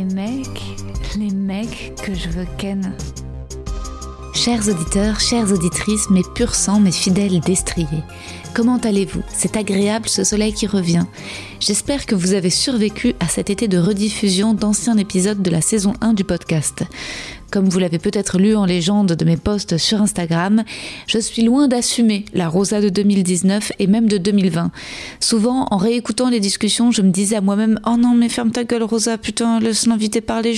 Les mecs, les mecs que je veux ken. Chers auditeurs, chères auditrices, mes pur sang, mes fidèles destriers, comment allez-vous? C'est agréable ce soleil qui revient. J'espère que vous avez survécu à cet été de rediffusion d'anciens épisodes de la saison 1 du podcast. Comme vous l'avez peut-être lu en légende de mes posts sur Instagram, je suis loin d'assumer la Rosa de 2019 et même de 2020. Souvent, en réécoutant les discussions, je me disais à moi-même Oh non, mais ferme ta gueule, Rosa, putain, laisse l'invité parler.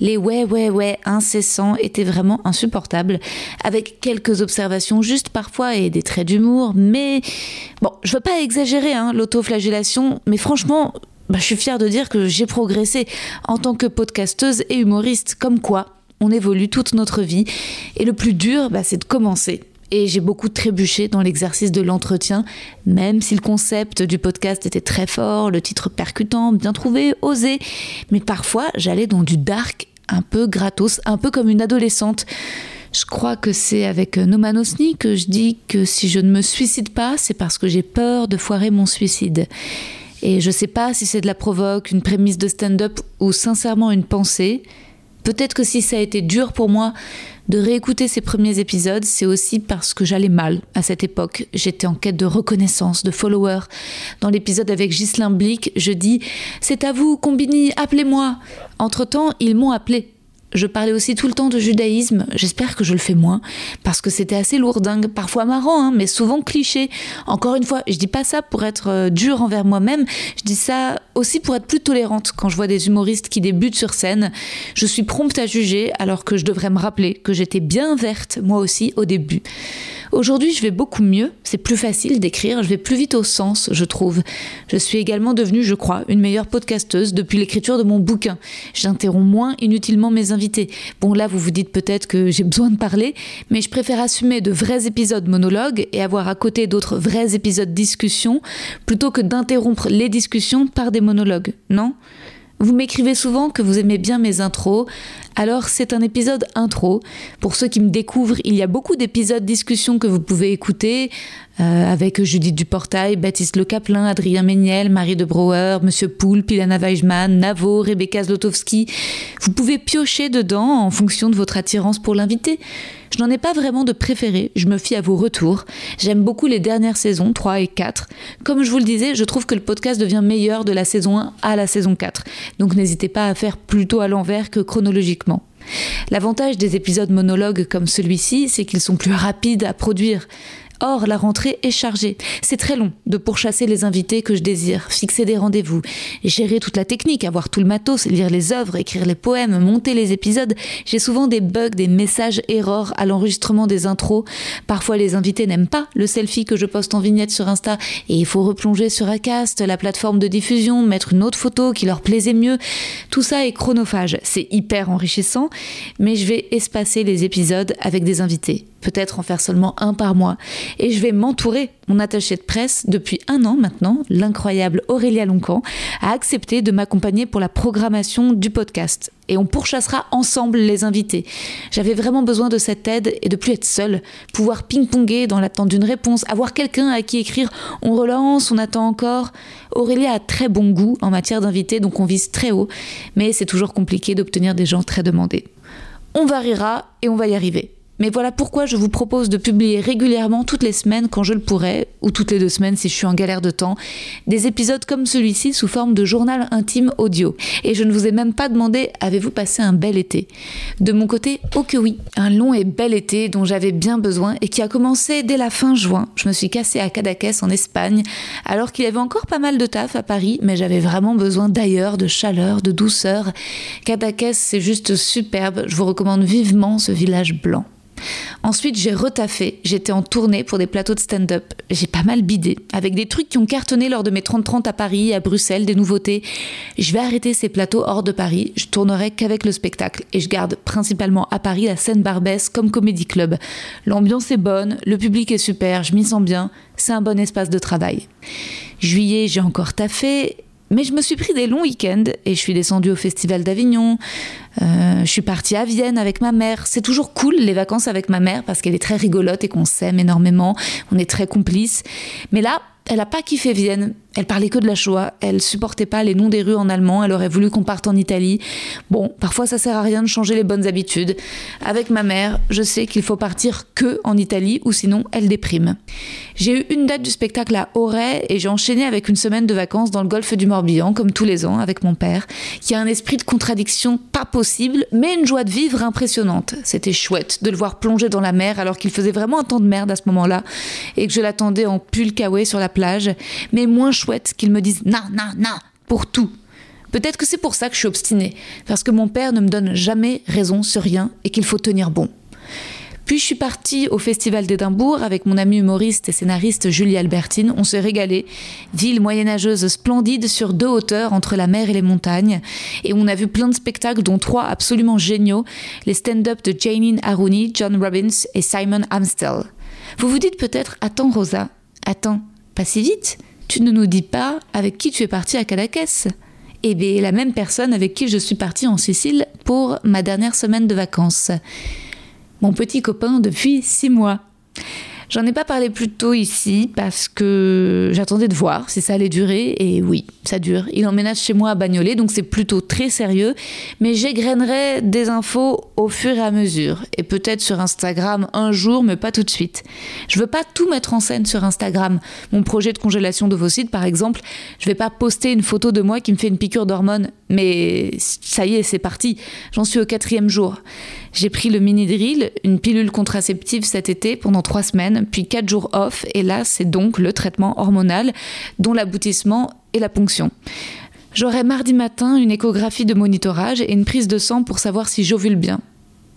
Les ouais, ouais, ouais incessants étaient vraiment insupportables, avec quelques observations juste parfois et des traits d'humour, mais bon, je veux pas exagérer hein, l'autoflagellation, mais franchement, bah, je suis fière de dire que j'ai progressé en tant que podcasteuse et humoriste, comme quoi on évolue toute notre vie. Et le plus dur, bah, c'est de commencer. Et j'ai beaucoup trébuché dans l'exercice de l'entretien, même si le concept du podcast était très fort, le titre percutant, bien trouvé, osé. Mais parfois, j'allais dans du dark, un peu gratos, un peu comme une adolescente. Je crois que c'est avec Nomanosni que je dis que si je ne me suicide pas, c'est parce que j'ai peur de foirer mon suicide. Et je sais pas si c'est de la provoque, une prémisse de stand-up ou sincèrement une pensée. Peut-être que si ça a été dur pour moi de réécouter ces premiers épisodes, c'est aussi parce que j'allais mal à cette époque. J'étais en quête de reconnaissance, de followers. Dans l'épisode avec Ghislain Blick, je dis C'est à vous, Combini, appelez-moi. Entre-temps, ils m'ont appelé. Je parlais aussi tout le temps de judaïsme, j'espère que je le fais moins, parce que c'était assez lourdingue, parfois marrant, hein, mais souvent cliché. Encore une fois, je dis pas ça pour être euh, dur envers moi-même, je dis ça aussi pour être plus tolérante quand je vois des humoristes qui débutent sur scène. Je suis prompte à juger alors que je devrais me rappeler que j'étais bien verte, moi aussi, au début. Aujourd'hui, je vais beaucoup mieux, c'est plus facile d'écrire, je vais plus vite au sens, je trouve. Je suis également devenue, je crois, une meilleure podcasteuse depuis l'écriture de mon bouquin. J'interromps moins inutilement mes invités. Bon, là, vous vous dites peut-être que j'ai besoin de parler, mais je préfère assumer de vrais épisodes monologues et avoir à côté d'autres vrais épisodes discussion plutôt que d'interrompre les discussions par des monologues, non? Vous m'écrivez souvent que vous aimez bien mes intros, alors c'est un épisode intro. Pour ceux qui me découvrent, il y a beaucoup d'épisodes discussion que vous pouvez écouter euh, avec Judith Duportail, Baptiste Le Caplin, Adrien Méniel, Marie de Brouwer, Monsieur Poul, Pilana Weijman, Navo, Rebecca Zlotowski. Vous pouvez piocher dedans en fonction de votre attirance pour l'invité. Je n'en ai pas vraiment de préféré, je me fie à vos retours. J'aime beaucoup les dernières saisons, 3 et 4. Comme je vous le disais, je trouve que le podcast devient meilleur de la saison 1 à la saison 4. Donc n'hésitez pas à faire plutôt à l'envers que chronologiquement. L'avantage des épisodes monologues comme celui-ci, c'est qu'ils sont plus rapides à produire. Or, la rentrée est chargée. C'est très long de pourchasser les invités que je désire, fixer des rendez-vous, gérer toute la technique, avoir tout le matos, lire les œuvres, écrire les poèmes, monter les épisodes. J'ai souvent des bugs, des messages erreurs à l'enregistrement des intros. Parfois, les invités n'aiment pas le selfie que je poste en vignette sur Insta et il faut replonger sur Acast, la plateforme de diffusion, mettre une autre photo qui leur plaisait mieux. Tout ça est chronophage. C'est hyper enrichissant, mais je vais espacer les épisodes avec des invités peut-être en faire seulement un par mois. Et je vais m'entourer. Mon attaché de presse, depuis un an maintenant, l'incroyable Aurélia Loncan, a accepté de m'accompagner pour la programmation du podcast. Et on pourchassera ensemble les invités. J'avais vraiment besoin de cette aide et de plus être seule. Pouvoir ping-ponger dans l'attente d'une réponse, avoir quelqu'un à qui écrire on relance, on attend encore. Aurélia a très bon goût en matière d'invités, donc on vise très haut. Mais c'est toujours compliqué d'obtenir des gens très demandés. On variera et on va y arriver. Mais voilà pourquoi je vous propose de publier régulièrement toutes les semaines quand je le pourrai, ou toutes les deux semaines si je suis en galère de temps, des épisodes comme celui-ci sous forme de journal intime audio. Et je ne vous ai même pas demandé avez-vous passé un bel été? De mon côté, oh que oui, un long et bel été dont j'avais bien besoin et qui a commencé dès la fin juin. Je me suis cassée à Cadaqués en Espagne, alors qu'il y avait encore pas mal de taf à Paris, mais j'avais vraiment besoin d'ailleurs, de chaleur, de douceur. Cadaqués, c'est juste superbe, je vous recommande vivement ce village blanc. Ensuite, j'ai retaffé. J'étais en tournée pour des plateaux de stand-up. J'ai pas mal bidé, avec des trucs qui ont cartonné lors de mes 30-30 à Paris, à Bruxelles, des nouveautés. Je vais arrêter ces plateaux hors de Paris. Je tournerai qu'avec le spectacle. Et je garde principalement à Paris la scène Barbès comme comédie club. L'ambiance est bonne, le public est super, je m'y sens bien. C'est un bon espace de travail. Juillet, j'ai encore taffé mais je me suis pris des longs week-ends et je suis descendue au Festival d'Avignon. Euh, je suis partie à Vienne avec ma mère. C'est toujours cool les vacances avec ma mère parce qu'elle est très rigolote et qu'on s'aime énormément. On est très complices. Mais là, elle n'a pas kiffé Vienne. Elle parlait que de la Shoah. Elle supportait pas les noms des rues en allemand. Elle aurait voulu qu'on parte en Italie. Bon, parfois ça sert à rien de changer les bonnes habitudes. Avec ma mère, je sais qu'il faut partir que en Italie ou sinon elle déprime. J'ai eu une date du spectacle à Auray et j'ai enchaîné avec une semaine de vacances dans le golfe du Morbihan, comme tous les ans, avec mon père, qui a un esprit de contradiction pas possible, mais une joie de vivre impressionnante. C'était chouette de le voir plonger dans la mer alors qu'il faisait vraiment un temps de merde à ce moment-là et que je l'attendais en pull sur la plage, mais moins chouette qu'ils me disent non, non, non pour tout. Peut-être que c'est pour ça que je suis obstinée, parce que mon père ne me donne jamais raison sur rien et qu'il faut tenir bon. Puis je suis partie au Festival d'Édimbourg avec mon ami humoriste et scénariste Julie Albertine. On s'est régalé. Ville moyenâgeuse splendide sur deux hauteurs entre la mer et les montagnes. Et on a vu plein de spectacles, dont trois absolument géniaux. Les stand-up de Janine Aruni, John Robbins et Simon Amstel. Vous vous dites peut-être, attends Rosa, attends, pas si vite. Tu ne nous dis pas avec qui tu es partie à Cadaqués. Eh bien, la même personne avec qui je suis partie en Sicile pour ma dernière semaine de vacances. Mon petit copain depuis six mois. J'en ai pas parlé plus tôt ici parce que j'attendais de voir si ça allait durer et oui, ça dure. Il emménage chez moi à Bagnolet donc c'est plutôt très sérieux, mais j'égrainerai des infos au fur et à mesure et peut-être sur Instagram un jour mais pas tout de suite. Je veux pas tout mettre en scène sur Instagram. Mon projet de congélation d'ovocytes par exemple, je vais pas poster une photo de moi qui me fait une piqûre d'hormones, mais ça y est, c'est parti. J'en suis au quatrième jour. J'ai pris le mini drill, une pilule contraceptive cet été pendant trois semaines, puis quatre jours off, et là c'est donc le traitement hormonal, dont l'aboutissement est la ponction. J'aurai mardi matin une échographie de monitorage et une prise de sang pour savoir si j'ovule bien.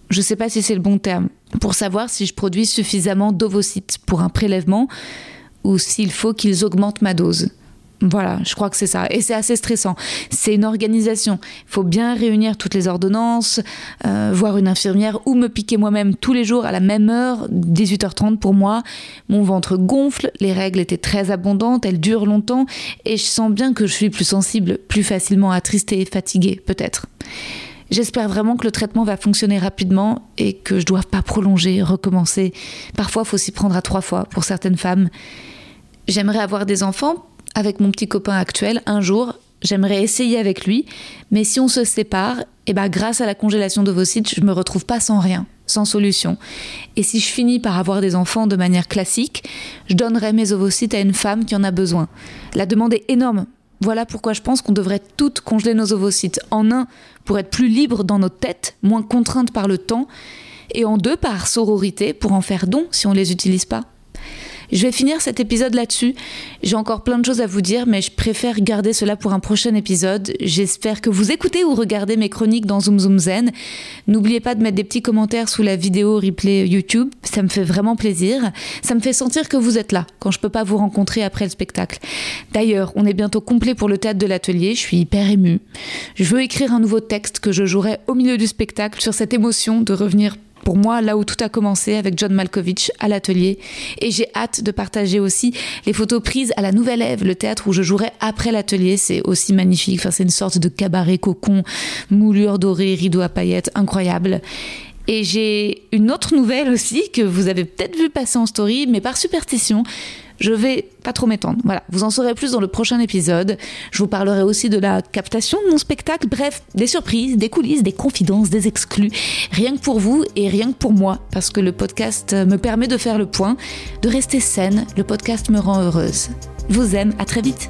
Je ne sais pas si c'est le bon terme, pour savoir si je produis suffisamment d'ovocytes pour un prélèvement ou s'il faut qu'ils augmentent ma dose. Voilà, je crois que c'est ça. Et c'est assez stressant. C'est une organisation. Il faut bien réunir toutes les ordonnances, euh, voir une infirmière ou me piquer moi-même tous les jours à la même heure, 18h30 pour moi. Mon ventre gonfle, les règles étaient très abondantes, elles durent longtemps et je sens bien que je suis plus sensible, plus facilement attristée et fatiguée, peut-être. J'espère vraiment que le traitement va fonctionner rapidement et que je ne dois pas prolonger, recommencer. Parfois, il faut s'y prendre à trois fois pour certaines femmes. J'aimerais avoir des enfants avec mon petit copain actuel un jour. J'aimerais essayer avec lui, mais si on se sépare, et eh ben grâce à la congélation d'ovocytes, je me retrouve pas sans rien, sans solution. Et si je finis par avoir des enfants de manière classique, je donnerai mes ovocytes à une femme qui en a besoin. La demande est énorme. Voilà pourquoi je pense qu'on devrait toutes congeler nos ovocytes. En un, pour être plus libre dans notre tête, moins contrainte par le temps, et en deux, par sororité, pour en faire don si on les utilise pas. Je vais finir cet épisode là-dessus. J'ai encore plein de choses à vous dire, mais je préfère garder cela pour un prochain épisode. J'espère que vous écoutez ou regardez mes chroniques dans Zoom Zoom Zen. N'oubliez pas de mettre des petits commentaires sous la vidéo replay YouTube. Ça me fait vraiment plaisir. Ça me fait sentir que vous êtes là quand je peux pas vous rencontrer après le spectacle. D'ailleurs, on est bientôt complet pour le théâtre de l'atelier. Je suis hyper émue. Je veux écrire un nouveau texte que je jouerai au milieu du spectacle sur cette émotion de revenir pour moi là où tout a commencé avec John Malkovich à l'atelier. Et j'ai hâte de partager aussi les photos prises à la Nouvelle Ève, le théâtre où je jouerai après l'atelier. C'est aussi magnifique. Enfin, c'est une sorte de cabaret cocon, moulure dorée, rideau à paillettes, incroyable. Et j'ai une autre nouvelle aussi que vous avez peut-être vu passer en story, mais par superstition, Je vais pas trop m'étendre. Voilà, vous en saurez plus dans le prochain épisode. Je vous parlerai aussi de la captation de mon spectacle, bref, des surprises, des coulisses, des confidences, des exclus. Rien que pour vous et rien que pour moi, parce que le podcast me permet de faire le point, de rester saine. Le podcast me rend heureuse. Je vous aime, à très vite.